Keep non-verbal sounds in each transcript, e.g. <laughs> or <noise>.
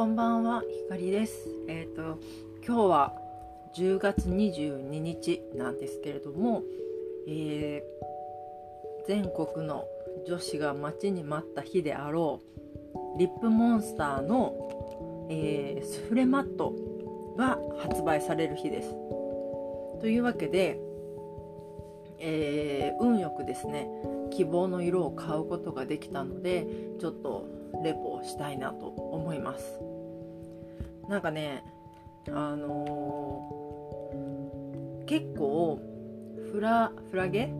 こんばんは、ひかりです。えっ、と今日は10月22日なんですけれども、えー全国の女子が待ちに待った日であろうリップモンスターの、えースフレマットが発売される日です。というわけで、え運よくですね希望の色を買うことができたのでちょっとレポをしたいなと思いますなんかねあのー結構フラフラゲ？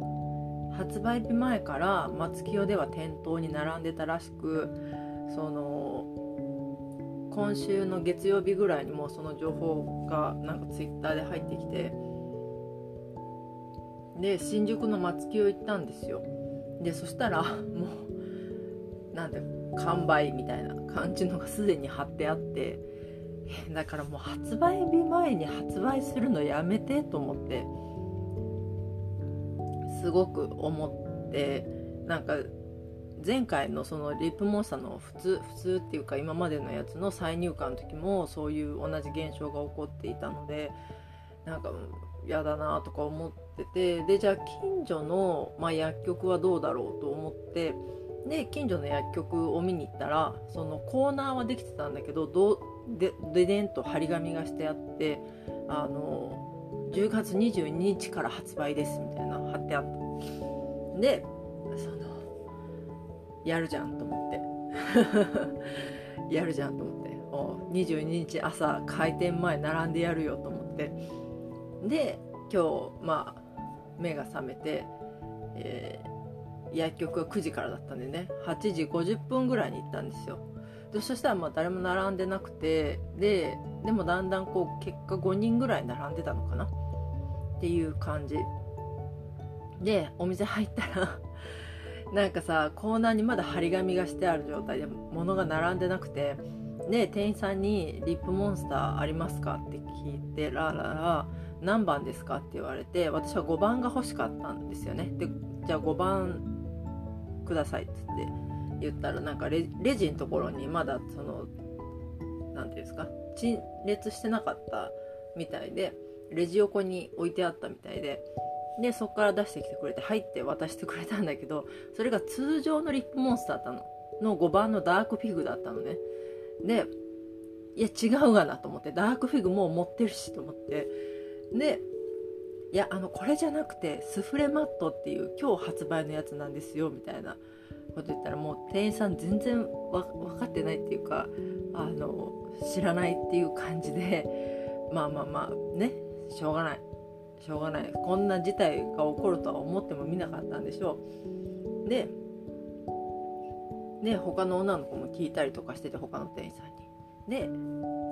発売日前から松清では店頭に並んでたらしくその今週の月曜日ぐらいにもその情報がなんかツイッターで入ってきてで新宿の松清行ったんですよ。でそしたらもうなんて完売みたいな感じのがすでに貼ってあってだからもう発売日前に発売するのやめてと思って。すごく思って。なんか前回のそのリップモンスターの普通普通っていうか今までのやつの再入荷の時もそういう同じ現象が起こっていたのでなんか嫌だなとか思ってて。でじゃあ近所の、まあ、薬局はどうだろうと思って。で近所の薬局を見に行ったらそのコーナーはできてたんだけどどうでででんと張り紙がしてあってあの10月22日から発売ですみたいな貼ってあった。でそのやるじゃんと思って。やるじゃんと思って。<laughs> お22日朝開店前並んでやるよと思って。で今日まあ目が覚めて、えー薬局は9時からだったんでね8時50分ぐらいに行ったんですよ。でそしたらまあ誰も並んでなくてででもだんだんこう結果5人ぐらい並んでたのかな？っていう感じ。でお店入ったら <laughs> なんかさコーナーにまだ張り紙がしてある状態で物が並んでなくてで店員さんに「リップモンスターありますか?」って聞いてラララ何番ですか？って言われて私は5番が欲しかったんですよね。でじゃあ5番くださいって言って。言ったらなんかレジのところにまだその何ていうんですか陳列してなかったみたいでレジ横に置いてあったみたいででそこから出してきてくれて入って渡してくれたんだけどそれが通常のリップモンスターだったの。の5番のダークフィグだったのね。でいや違うがなと思ってダークフィグもう持ってるしと思って。でいやあのこれじゃなくてスフレマットっていう今日発売のやつなんですよみたいな。こと言ったらもう店員さん全然分かってないっていうかあの知らないっていう感じで <laughs> まあまあまあねしょうがない。しょうがない。こんな事態が起こるとは思ってもみなかったんでしょう。でで他の女の子も聞いたりとかしてて他の店員さんに。で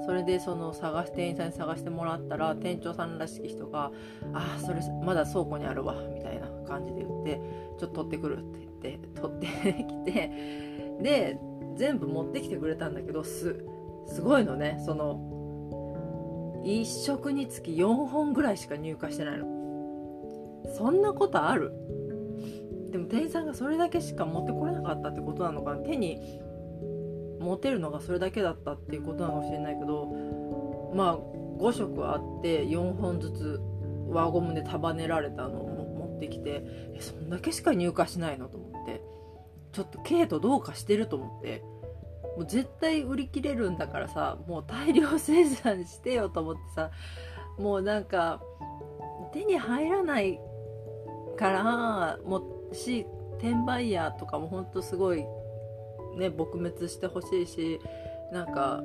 それでその探し店員さんに探してもらったら店長さんらしき人が「ああそれまだ倉庫にあるわ」みたいな感じで言って「ちょっと取ってくる」ってって取ってきてで全部持ってきてくれたんだけどすすごいのねその1食につき4本ぐらいしか入荷してないの。そんなことある？でも店員さんがそれだけしか持ってこれなかったってことなのかな？手に持てるのがそれだけだったっていうことなのかもしれないけどまあ5色あって4本ずつ輪ゴムで束ねられたのを持ってきてえそんだけしか入荷しないの？と思ってちょっとケイトどうかしてると思って。もう絶対売り切れるんだからさもう大量生産してよと思ってさもうなんか手に入らないからもし転売ヤーとかもほんとすごいね撲滅してほしいしなんか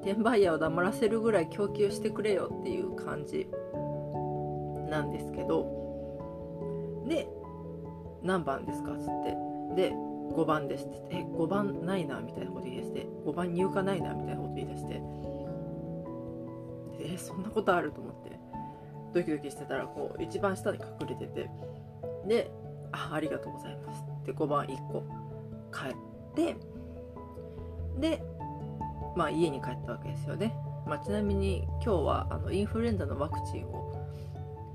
転売ヤーを黙らせるぐらい供給してくれよっていう感じなんですけど。で何番ですか?っつって。で5番ですって言ってえ5番ないなみたいなこと言い出して5番入荷ないなみたいなこと言い出して。えそんなことあると思って。ドキドキしてたらこう一番下に隠れてて。であありがとうございますって5番1個。帰って。でまあ家に帰ったわけですよね、まあ、ちなみに今日はあのインフルエンザのワクチンを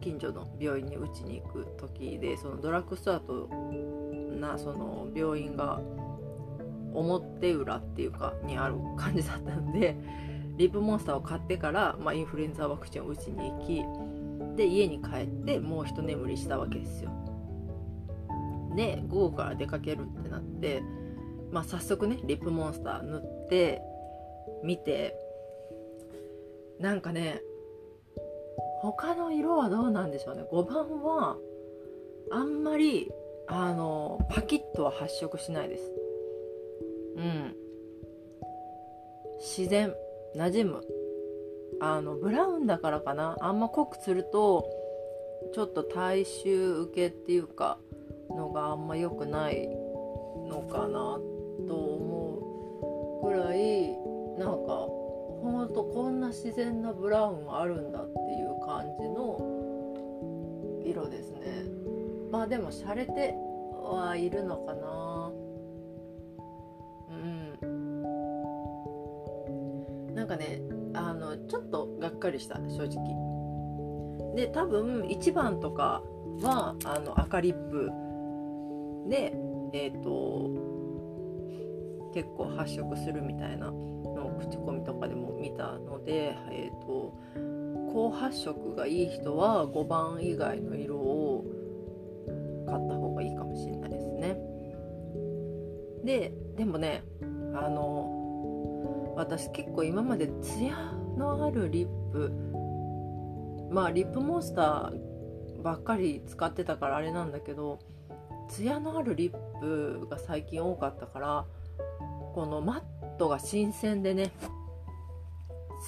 近所の病院に打ちに行く時でそのドラッグストアとなその病院が表裏っていうかにある感じだったので <laughs> リップモンスターを買ってから、まあ、インフルエンザワクチンを打ちに行きで家に帰ってもう一眠りしたわけですよ。で午後から出かけるってなって、まあ、早速ねリップモンスター塗って見てなんかね他の色はどうなんでしょうね。5番はあんまりあのパキッとは発色しないです。うん。自然馴染む。あのブラウンだからかな。あんま濃くするとちょっと大衆受けっていうかのがあんま良くないのかなと思うぐらいなんかとこんな自然なブラウンあるんだっていう感じの色ですね。まあでも洒落てはいるのかな。うん。なんかねあのちょっとがっかりした正直。で多分1番とかはあの赤リップでえっ、ー、と結構発色するみたいな。口コミとかでも見たので、えーと、高発色がいい人は5番以外の色を買った方がいいかもしれないですね。ででもねあの私結構今までツヤのあるリップまあリップモンスターばっかり使ってたからあれなんだけどツヤのあるリップが最近多かったからこのマットが新鮮でね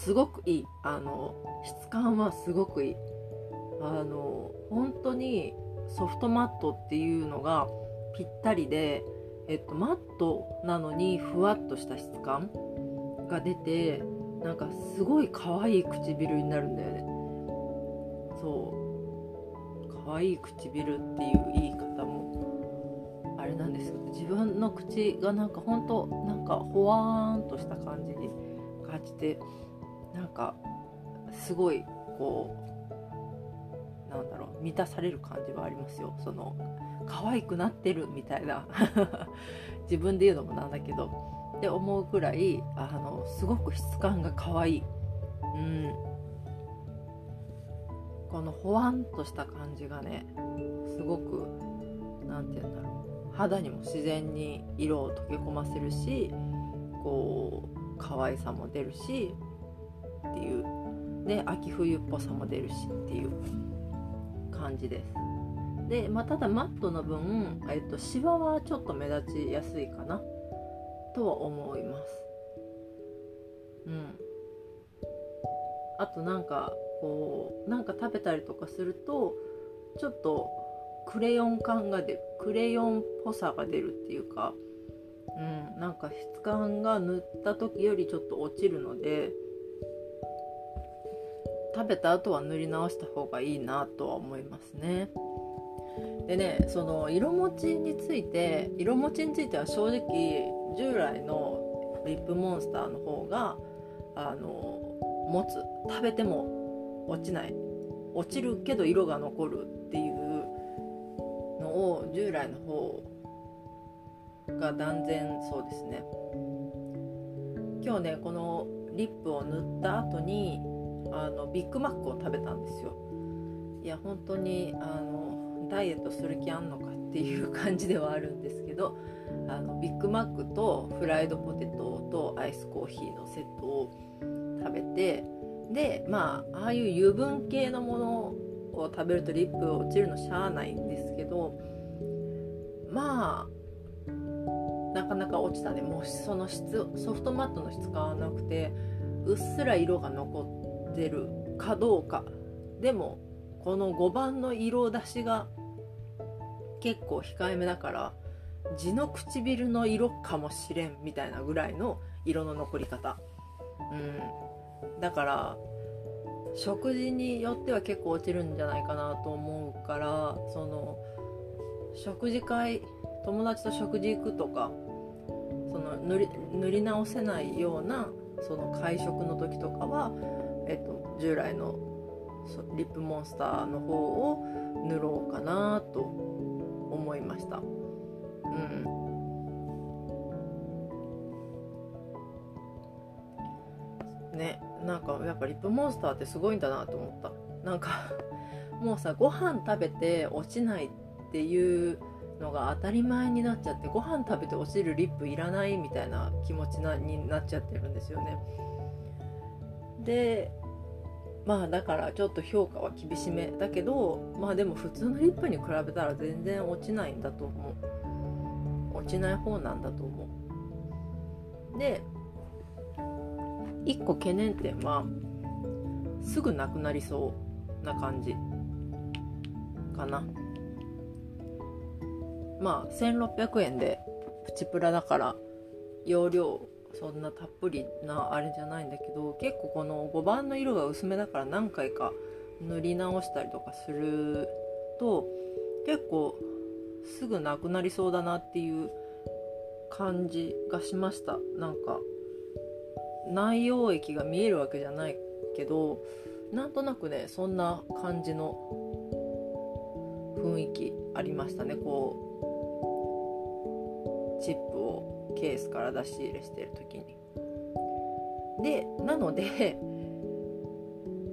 すごくいい。あの質感はすごくいい。あの本当にソフトマットっていうのがぴったりで、えっと、マットなのにふわっとした質感が出てなんかすごい可愛い唇になるんだよね。そう。可愛い唇っていう言い方もれなんです自分の口がなんかほんとなんかほわーんとした感じに感じてなんかすごいこうなんだろう満たされる感じはありますよ。その可愛くなってるみたいな。<laughs> 自分で言うのもなんだけど。って思うくらいあのすごく質感が可愛い。うん。このほわんとした感じがねすごく何て言うんだろう。肌にも自然に色を溶け込ませるしこう可愛さも出るしっていうで秋冬っぽさも出るしっていう感じです。で、まあ、ただマットの分、えっと、シワはちょっと目立ちやすいかなとは思います。うん。あとなんかこうなんか食べたりとかするとちょっとクレヨン感が出るクレヨンっぽさが出るっていうかうんなんか質感が塗った時よりちょっと落ちるので食べた後は塗り直した方がいいなとは思いますね。でねその色持ちについて色持ちについては正直従来のリップモンスターの方があの持つ食べても落ちない落ちるけど色が残るっていうを従来の方が断然そうですね。今日ねこのリップを塗った後にあのビッグマックを食べたんですよ。いや本当にあのダイエットする気あんのかっていう感じではあるんですけどあのビッグマックとフライドポテトとアイスコーヒーのセットを食べてでまあああいう油分系のものを食べるとリップ落ちるのしゃあないんですけどまあなかなか落ちたねもうその質ソフトマットの質感はなくてうっすら色が残ってるかどうか。でもこの5番の色出しが結構控えめだから地の唇の色かもしれんみたいなぐらいの色の残り方。うん。だから食事によっては結構落ちるんじゃないかなと思うからその食事会友達と食事行くとかその塗り塗り直せないようなその会食の時とかは、えっと、従来のリップモンスターの方を塗ろうかなと思いました。うんね、なんかやっぱリップモンスターってすごいんだなと思ったなんかもうさご飯食べて落ちないっていうのが当たり前になっちゃってご飯食べて落ちるリップいらないみたいな気持ちなになっちゃってるんですよね。でまあだからちょっと評価は厳しめ。だけどまあでも普通のリップに比べたら全然落ちないんだと思う。落ちない方なんだと思う。で1個懸念点はすぐなくなりそうな感じかな。まあ1600円でプチプラだから容量そんなたっぷりなあれじゃないんだけど結構この5番の色が薄めだから何回か塗り直したりとかすると結構すぐなくなりそうだなっていう感じがしました。なんか内容液が見えるわけじゃないけどなんとなくねそんな感じの雰囲気ありましたね。こうチップをケースから出し入れしてる時に。でなので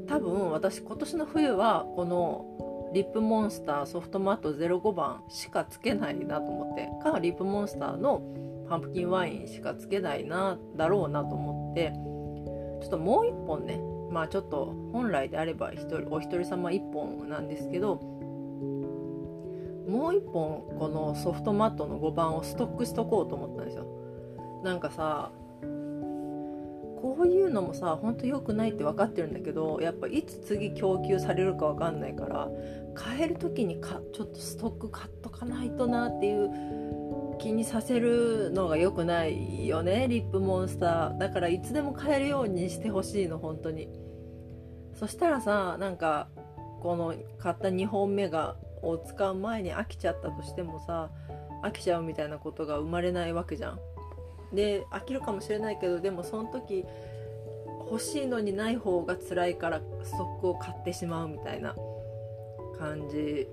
多分私今年の冬はこのリップモンスターソフトマット05番しかつけないなと思ってかリップモンスターのパンプキンワインしかつけないなだろうなと思ってちょっともう一本ねまあちょっと本来であれば一人お一人様1本なんですけどもう1本このソフトマットの5番をストックしとこうと思ったんですよ。なんかさこういうのもさほんと良くないって分かってるんだけどやっぱいつ次供給されるか分かんないから買える時にかちょっとストック買っとかないとなっていう気にさせるのが良くないよねリップモンスター。だからいつでも買えるようにしてほしいの本当に。そしたらさなんかこの買った2本目がを使う前に飽きちゃったとしてもさ飽きちゃうみたいなことが生まれないわけじゃん。で飽きるかもしれないけどでもその時欲しいのにない方が辛いからストックを買ってしまうみたいな感じ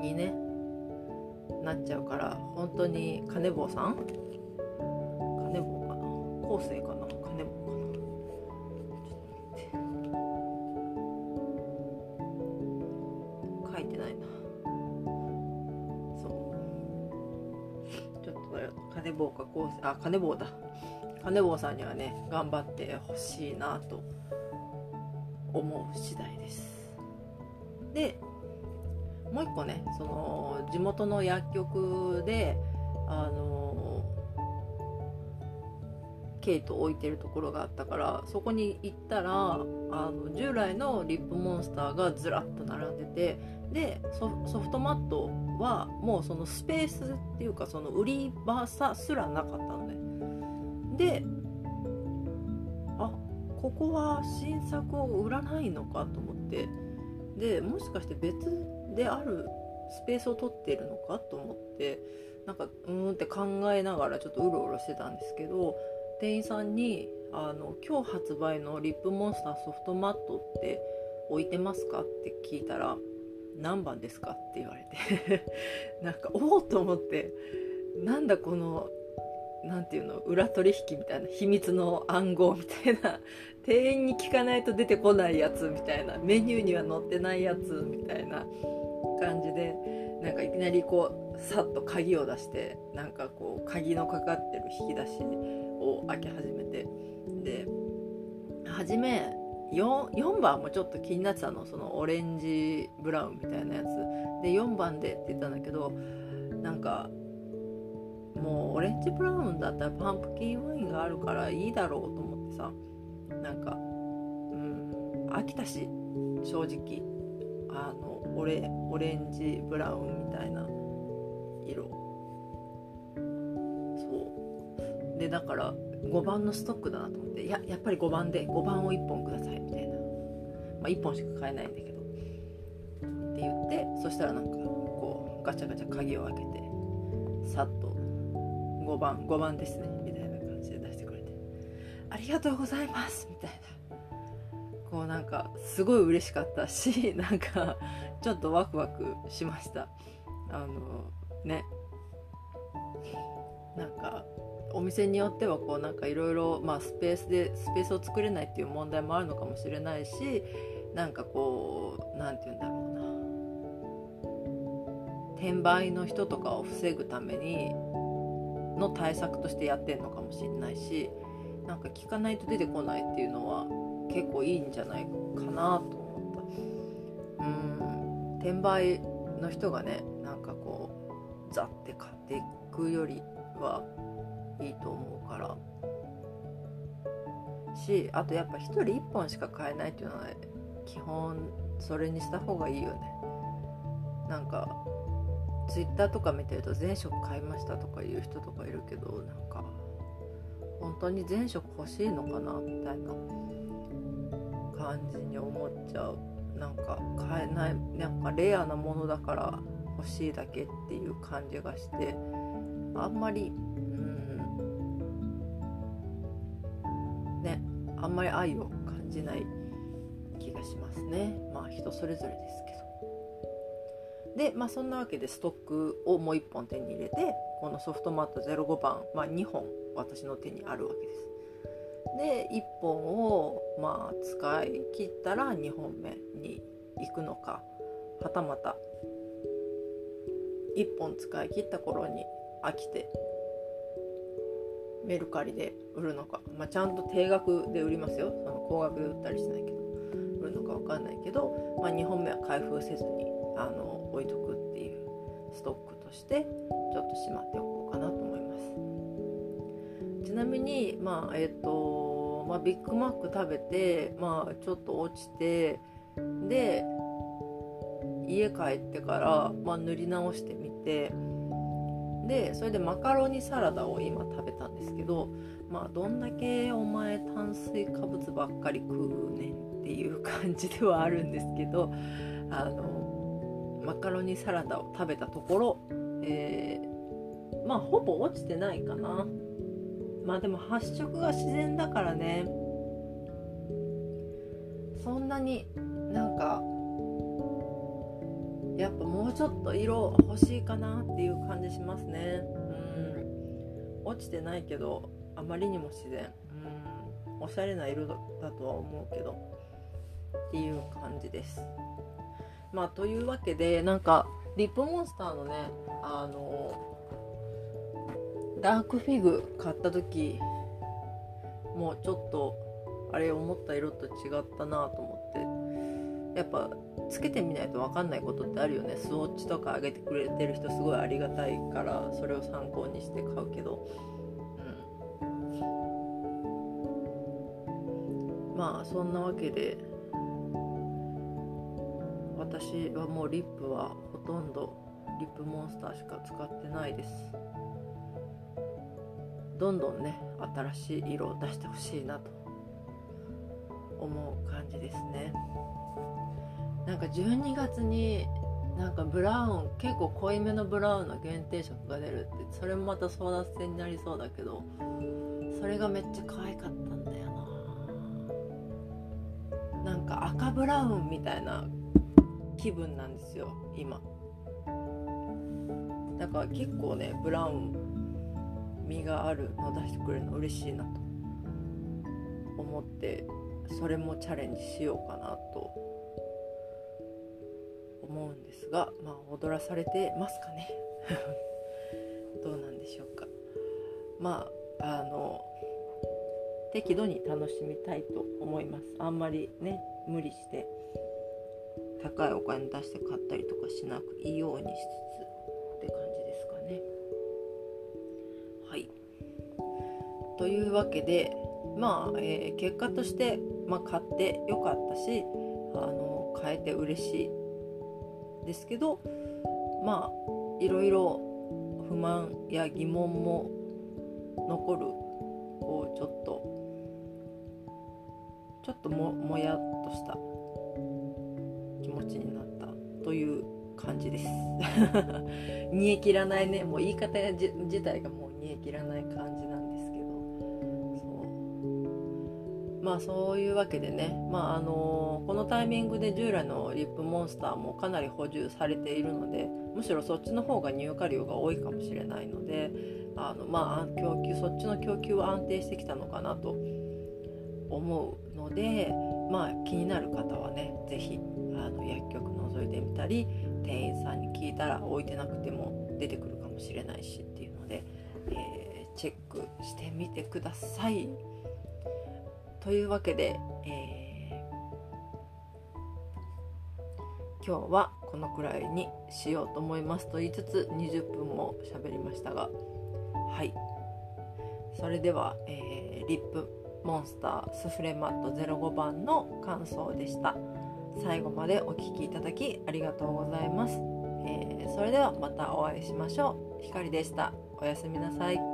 にねなっちゃうから本当に金坊さん？金坊か。な後世かな？坊か後世あ金坊だ。金坊さんにはね頑張ってほしいなと思う次第です。でもう一個ねその地元の薬局であのケイト置いてるところがあったからそこに行ったらあの従来のリップモンスターがずらっと並んでてでソフトマットはもうそのスペースっていうかその売り場さすらなかったのねであここは新作を売らないのかと思ってでもしかして別であるスペースを取ってるのかと思ってなんかうんって考えながらちょっとうろうろしてたんですけど店員さんにあの「今日発売のリップモンスターソフトマットって置いてますか?」って聞いたら「何番ですか?」って言われて <laughs> なんかおおと思ってなんだこのなんていうの裏取引みたいな秘密の暗号みたいな <laughs> 店員に聞かないと出てこないやつみたいなメニューには載ってないやつみたいな感じでなんかいきなりこうさっと鍵を出してなんかこう鍵のかかってる引き出しを開け始めてで初め 4, 4番もちょっと気になってたの。そのオレンジブラウンみたいなやつ。で4番でって言ったんだけどなんかもうオレンジブラウンだったらパンプキンワインがあるからいいだろうと思ってさ。なんかうん飽きたし正直。あのオレオレンジブラウンみたいな。色。そう。でだから5番のストックだなと思って。いややっぱり5番で5番を1本くださいみたいな。まあ1本しか買えないんだけど。って言ってそしたらなんかこうガチャガチャ鍵を開けてさっと5番5番ですねみたいな感じで出してくれて。ありがとうございますみたいな。こうなんかすごい嬉しかったし <laughs> なんかちょっとワクワクしました。あのね。なんかお店によってはこうなんかいろいろスペースでスペースを作れないっていう問題もあるのかもしれないしなんかこう何て言うんだろうな。転売の人とかを防ぐためにの対策としてやってんのかもしれないしなんか聞かないと出てこないっていうのは結構いいんじゃないかなと思った。うん。転売の人がねなんかこうザって買っていくよりはいいと思うから。しあとやっぱ1人1本しか買えないっていうのは、基本それにした方がいいよね。なんかツイッターとか見てると全色買いましたとか言う人とかいるけどなんか本当に全色欲しいのかなみたいな感じに思っちゃう。なんか買えないなんかレアなものだから欲しいだけっていう感じがしてあんまりあんまり愛を感じない気がしますね。まあ人それぞれですけど。でまあそんなわけでストックをもう1本手に入れてこのソフトマット05番、まあ、2本私の手にあるわけです。で1本をまあ使い切ったら2本目に行くのかはたまた1本使い切った頃に飽きてメルカリで売るのか、まあ、ちゃんと定額で売りますよ。その高額で売ったりしないけど。売るのか分かんないけど、まあ、2本目は開封せずにあの置いとくっていうストックとしてちょっとしまっておこうかなと思います。ちなみにまあえっ、ー、と、まあ、ビッグマック食べてまあちょっと落ちてで家帰ってから、まあ、塗り直してみてでそれでマカロニサラダを今食べたんですけどまあどんだけお前炭水化物ばっかり食うねんっていう感じではあるんですけどあのマカロニサラダを食べたところ、えー、まあほぼ落ちてないかな。まあでも発色が自然だからね。そんなになんかちょっと色欲しいかなっていう感じしますね。うん。落ちてないけどあまりにも自然。うん。おしゃれな色だとは思うけど。っていう感じです。まあというわけでなんかリップモンスターのねあのダークフィグ買った時もうちょっとあれ思った色と違ったなと思って。やっぱつけてみないと分かんないことってあるよね。スウォッチとか上げてくれてる人すごいありがたいからそれを参考にして買うけど、うん、まあそんなわけで私はもうリップはほとんどリップモンスターしか使ってないです。どんどんね新しい色を出してほしいなと思う感じですね。なんか12月になんかブラウン結構濃いめのブラウンの限定色が出るってそれもまた争奪戦になりそうだけどそれがめっちゃ可愛かったんだよな。なんか赤ブラウンみたいな気分なんですよ今。だから結構ねブラウン身があるの出してくれるの嬉しいなと思ってそれもチャレンジしようかなとですが、まあ、踊らされてますかね。<laughs> どうなんでしょうか。まああの適度に楽しみたいと思います。あんまりね無理して高いお金出して買ったりとかしなくいいようにしつつって感じですかね。はい。というわけでまあ、えー、結果として、まあ、買ってよかったしあの買えて嬉しいですけどまあいろいろ不満や疑問も残るこうちょっとちょっとももやっとした気持ちになったという感じです。<laughs> 煮え切らないね。もう言い方が自体がもう煮え切らない感まあそういうわけでねまああのこのタイミングで従来のリップモンスターもかなり補充されているので、むしろそっちの方が入荷量が多いかもしれないのであのまあ供給そっちの供給は安定してきたのかなと思うのでまあ気になる方はね是非あの薬局覗いてみたり店員さんに聞いたら置いてなくても出てくるかもしれないしっていうので、えー、チェックしてみてください。というわけで、えー、今日はこのくらいにしようと思いますと言いつつ20分も喋りましたがはい。それでは、えー、リップモンスタースフレマット05番の感想でした。最後までお聴きいただきありがとうございます、えー、それではまたお会いしましょう。ひかりでした。おやすみなさい。